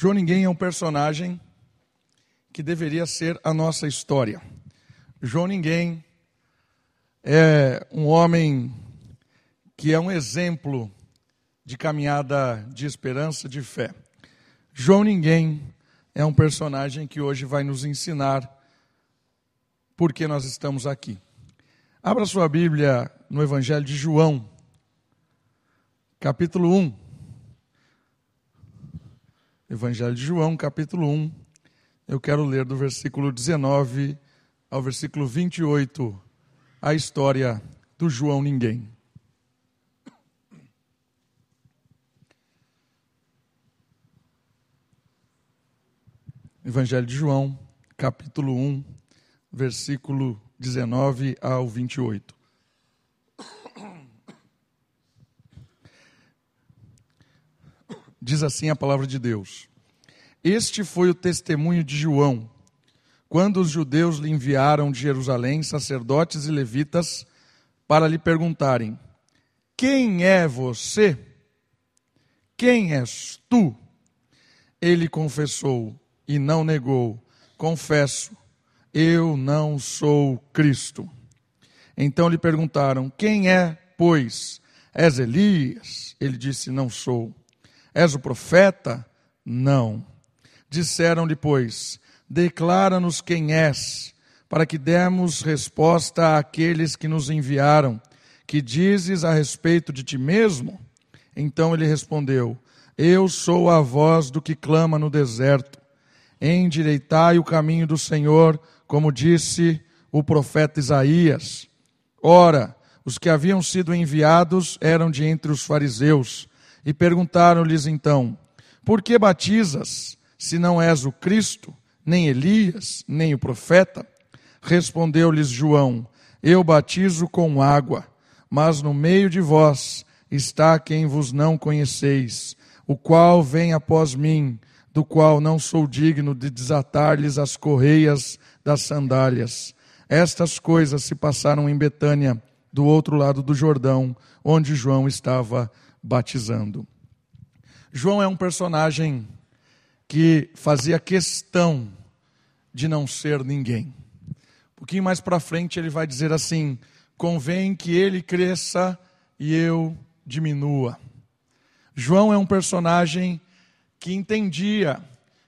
João Ninguém é um personagem que deveria ser a nossa história. João Ninguém é um homem que é um exemplo de caminhada de esperança, de fé. João Ninguém é um personagem que hoje vai nos ensinar por que nós estamos aqui. Abra sua Bíblia no Evangelho de João, capítulo 1. Evangelho de João, capítulo 1. Eu quero ler do versículo 19 ao versículo 28 a história do João Ninguém. Evangelho de João, capítulo 1, versículo 19 ao 28. Diz assim a palavra de Deus: Este foi o testemunho de João, quando os judeus lhe enviaram de Jerusalém sacerdotes e levitas para lhe perguntarem: Quem é você? Quem és tu? Ele confessou e não negou: Confesso eu não sou Cristo. Então lhe perguntaram: Quem é, pois? És Elias? Ele disse: Não sou. És o profeta? Não. Disseram-lhe, pois: Declara-nos quem és, para que demos resposta àqueles que nos enviaram. Que dizes a respeito de ti mesmo? Então ele respondeu: Eu sou a voz do que clama no deserto. Endireitai o caminho do Senhor como disse o profeta Isaías. Ora, os que haviam sido enviados eram de entre os fariseus, e perguntaram-lhes então: Por que batizas, se não és o Cristo, nem Elias, nem o profeta? Respondeu-lhes João: Eu batizo com água, mas no meio de vós está quem vos não conheceis, o qual vem após mim, do qual não sou digno de desatar-lhes as correias das sandálias. Estas coisas se passaram em Betânia, do outro lado do Jordão, onde João estava batizando. João é um personagem que fazia questão de não ser ninguém. Um pouquinho mais para frente ele vai dizer assim: convém que ele cresça e eu diminua. João é um personagem que entendia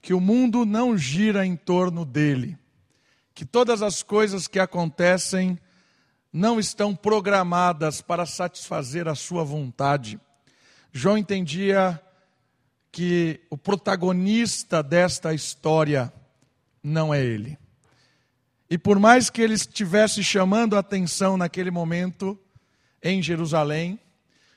que o mundo não gira em torno dele que todas as coisas que acontecem não estão programadas para satisfazer a sua vontade. João entendia que o protagonista desta história não é ele. E por mais que ele estivesse chamando a atenção naquele momento em Jerusalém,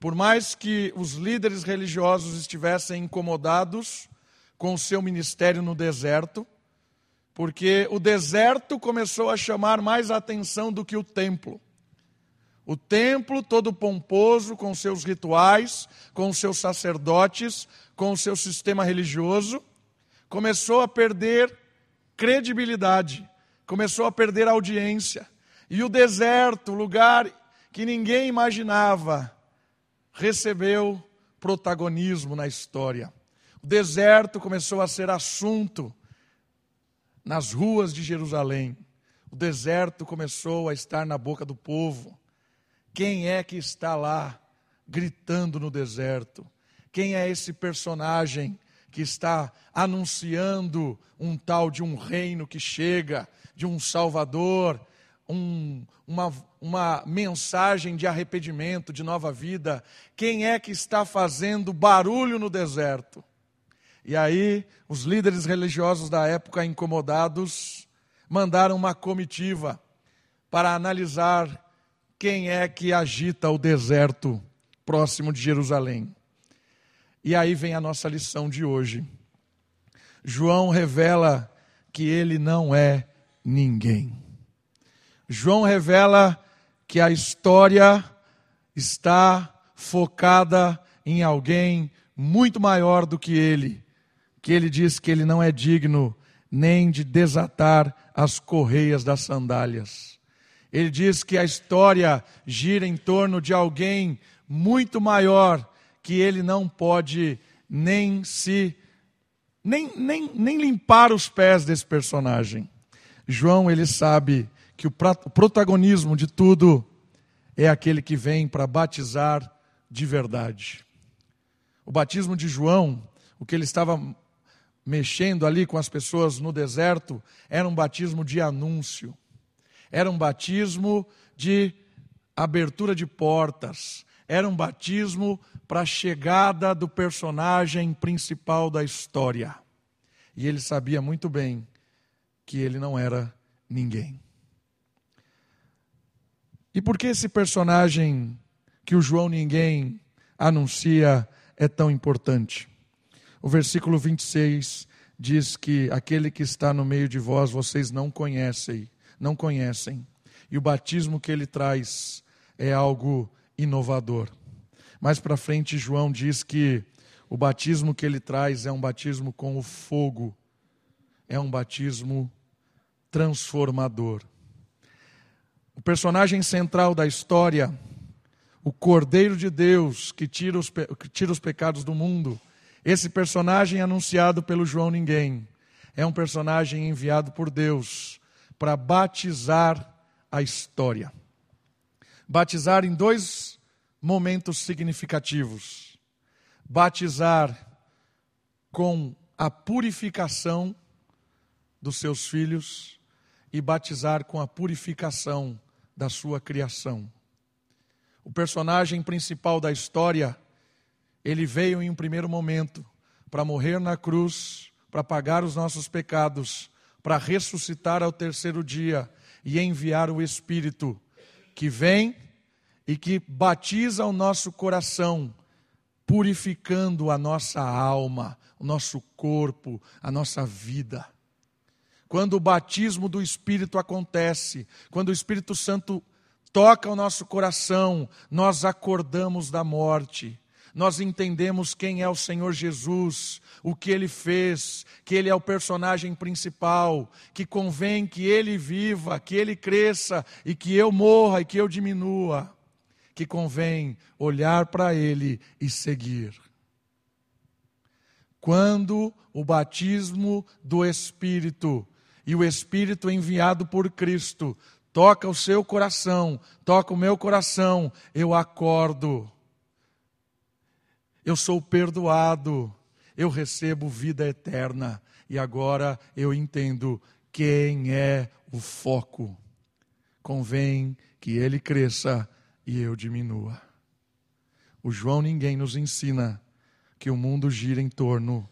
por mais que os líderes religiosos estivessem incomodados com o seu ministério no deserto, porque o deserto começou a chamar mais atenção do que o templo. O templo, todo pomposo, com seus rituais, com seus sacerdotes, com o seu sistema religioso, começou a perder credibilidade, começou a perder audiência. E o deserto, lugar que ninguém imaginava, recebeu protagonismo na história. O deserto começou a ser assunto nas ruas de Jerusalém. O deserto começou a estar na boca do povo. Quem é que está lá gritando no deserto? Quem é esse personagem que está anunciando um tal de um reino que chega, de um Salvador, um, uma, uma mensagem de arrependimento, de nova vida? Quem é que está fazendo barulho no deserto? E aí, os líderes religiosos da época, incomodados, mandaram uma comitiva para analisar quem é que agita o deserto próximo de Jerusalém. E aí vem a nossa lição de hoje. João revela que ele não é ninguém. João revela que a história está focada em alguém muito maior do que ele, que ele diz que ele não é digno nem de desatar as correias das sandálias. Ele diz que a história gira em torno de alguém muito maior que ele não pode nem se nem, nem, nem limpar os pés desse personagem. João, ele sabe que o protagonismo de tudo é aquele que vem para batizar de verdade. O batismo de João, o que ele estava mexendo ali com as pessoas no deserto, era um batismo de anúncio, era um batismo de abertura de portas, era um batismo para a chegada do personagem principal da história. E ele sabia muito bem que ele não era ninguém. E por que esse personagem que o João ninguém anuncia é tão importante? O versículo 26 diz que aquele que está no meio de vós vocês não conhecem, não conhecem. E o batismo que ele traz é algo inovador. Mais para frente, João diz que o batismo que ele traz é um batismo com o fogo, é um batismo transformador. O personagem central da história, o Cordeiro de Deus que tira os, que tira os pecados do mundo, esse personagem anunciado pelo João Ninguém, é um personagem enviado por Deus para batizar a história. Batizar em dois momentos significativos. Batizar com a purificação dos seus filhos e batizar com a purificação da sua criação. O personagem principal da história, ele veio em um primeiro momento para morrer na cruz, para pagar os nossos pecados, para ressuscitar ao terceiro dia e enviar o Espírito que vem e que batiza o nosso coração, purificando a nossa alma, o nosso corpo, a nossa vida. Quando o batismo do Espírito acontece, quando o Espírito Santo toca o nosso coração, nós acordamos da morte. Nós entendemos quem é o Senhor Jesus, o que ele fez, que ele é o personagem principal, que convém que ele viva, que ele cresça e que eu morra e que eu diminua, que convém olhar para ele e seguir. Quando o batismo do Espírito e o Espírito enviado por Cristo toca o seu coração, toca o meu coração, eu acordo. Eu sou perdoado, eu recebo vida eterna e agora eu entendo quem é o foco. Convém que ele cresça e eu diminua. O João ninguém nos ensina que o mundo gira em torno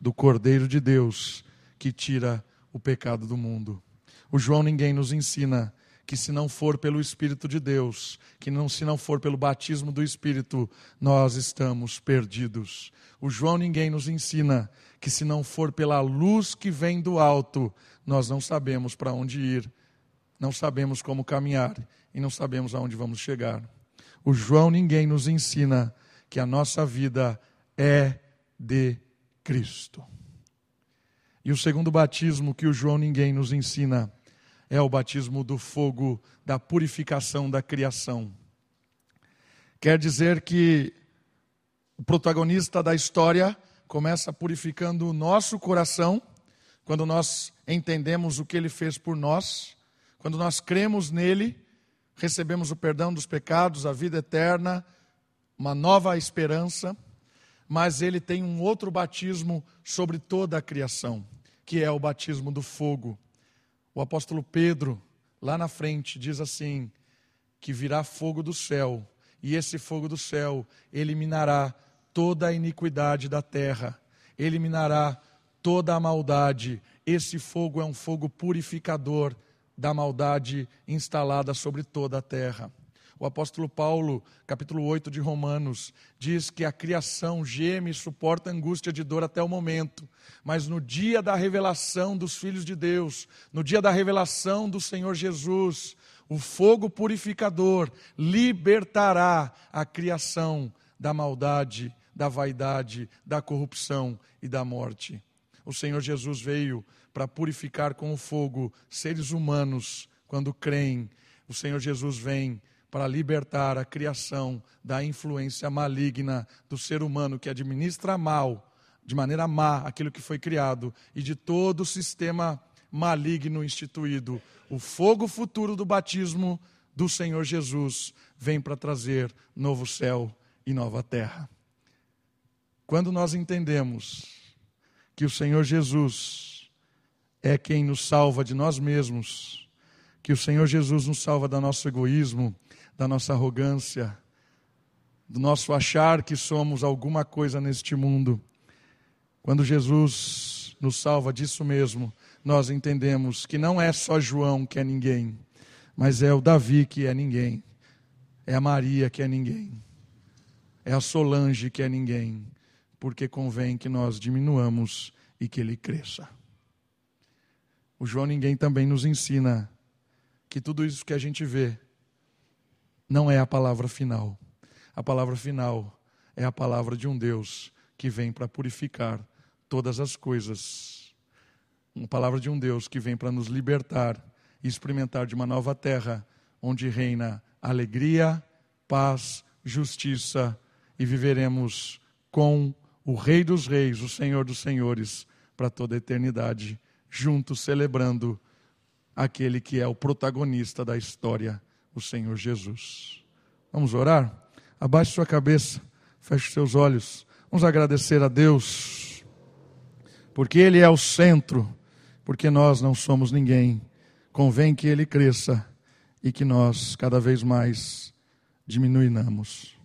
do Cordeiro de Deus que tira o pecado do mundo. O João ninguém nos ensina que se não for pelo Espírito de Deus, que não se não for pelo batismo do Espírito, nós estamos perdidos. O João ninguém nos ensina que se não for pela luz que vem do alto, nós não sabemos para onde ir, não sabemos como caminhar e não sabemos aonde vamos chegar. O João ninguém nos ensina que a nossa vida é de Cristo. E o segundo batismo que o João ninguém nos ensina é o batismo do fogo da purificação da criação. Quer dizer que o protagonista da história começa purificando o nosso coração quando nós entendemos o que ele fez por nós, quando nós cremos nele, recebemos o perdão dos pecados, a vida eterna, uma nova esperança, mas ele tem um outro batismo sobre toda a criação que é o batismo do fogo. O apóstolo Pedro, lá na frente, diz assim: que virá fogo do céu, e esse fogo do céu eliminará toda a iniquidade da terra, eliminará toda a maldade. Esse fogo é um fogo purificador da maldade instalada sobre toda a terra. O apóstolo Paulo, capítulo 8 de Romanos, diz que a criação geme e suporta angústia de dor até o momento, mas no dia da revelação dos filhos de Deus, no dia da revelação do Senhor Jesus, o fogo purificador libertará a criação da maldade, da vaidade, da corrupção e da morte. O Senhor Jesus veio para purificar com o fogo seres humanos quando creem. O Senhor Jesus vem para libertar a criação da influência maligna do ser humano que administra mal de maneira má aquilo que foi criado e de todo o sistema maligno instituído. O fogo futuro do batismo do Senhor Jesus vem para trazer novo céu e nova terra. Quando nós entendemos que o Senhor Jesus é quem nos salva de nós mesmos, que o Senhor Jesus nos salva do nosso egoísmo, da nossa arrogância, do nosso achar que somos alguma coisa neste mundo, quando Jesus nos salva disso mesmo, nós entendemos que não é só João que é ninguém, mas é o Davi que é ninguém, é a Maria que é ninguém, é a Solange que é ninguém, porque convém que nós diminuamos e que ele cresça. O João Ninguém também nos ensina que tudo isso que a gente vê não é a palavra final. A palavra final é a palavra de um Deus que vem para purificar todas as coisas. Uma palavra de um Deus que vem para nos libertar e experimentar de uma nova terra onde reina alegria, paz, justiça e viveremos com o Rei dos Reis, o Senhor dos Senhores, para toda a eternidade, juntos celebrando aquele que é o protagonista da história, o Senhor Jesus. Vamos orar? Abaixe sua cabeça, feche seus olhos. Vamos agradecer a Deus porque Ele é o centro, porque nós não somos ninguém. Convém que Ele cresça e que nós cada vez mais diminuamos.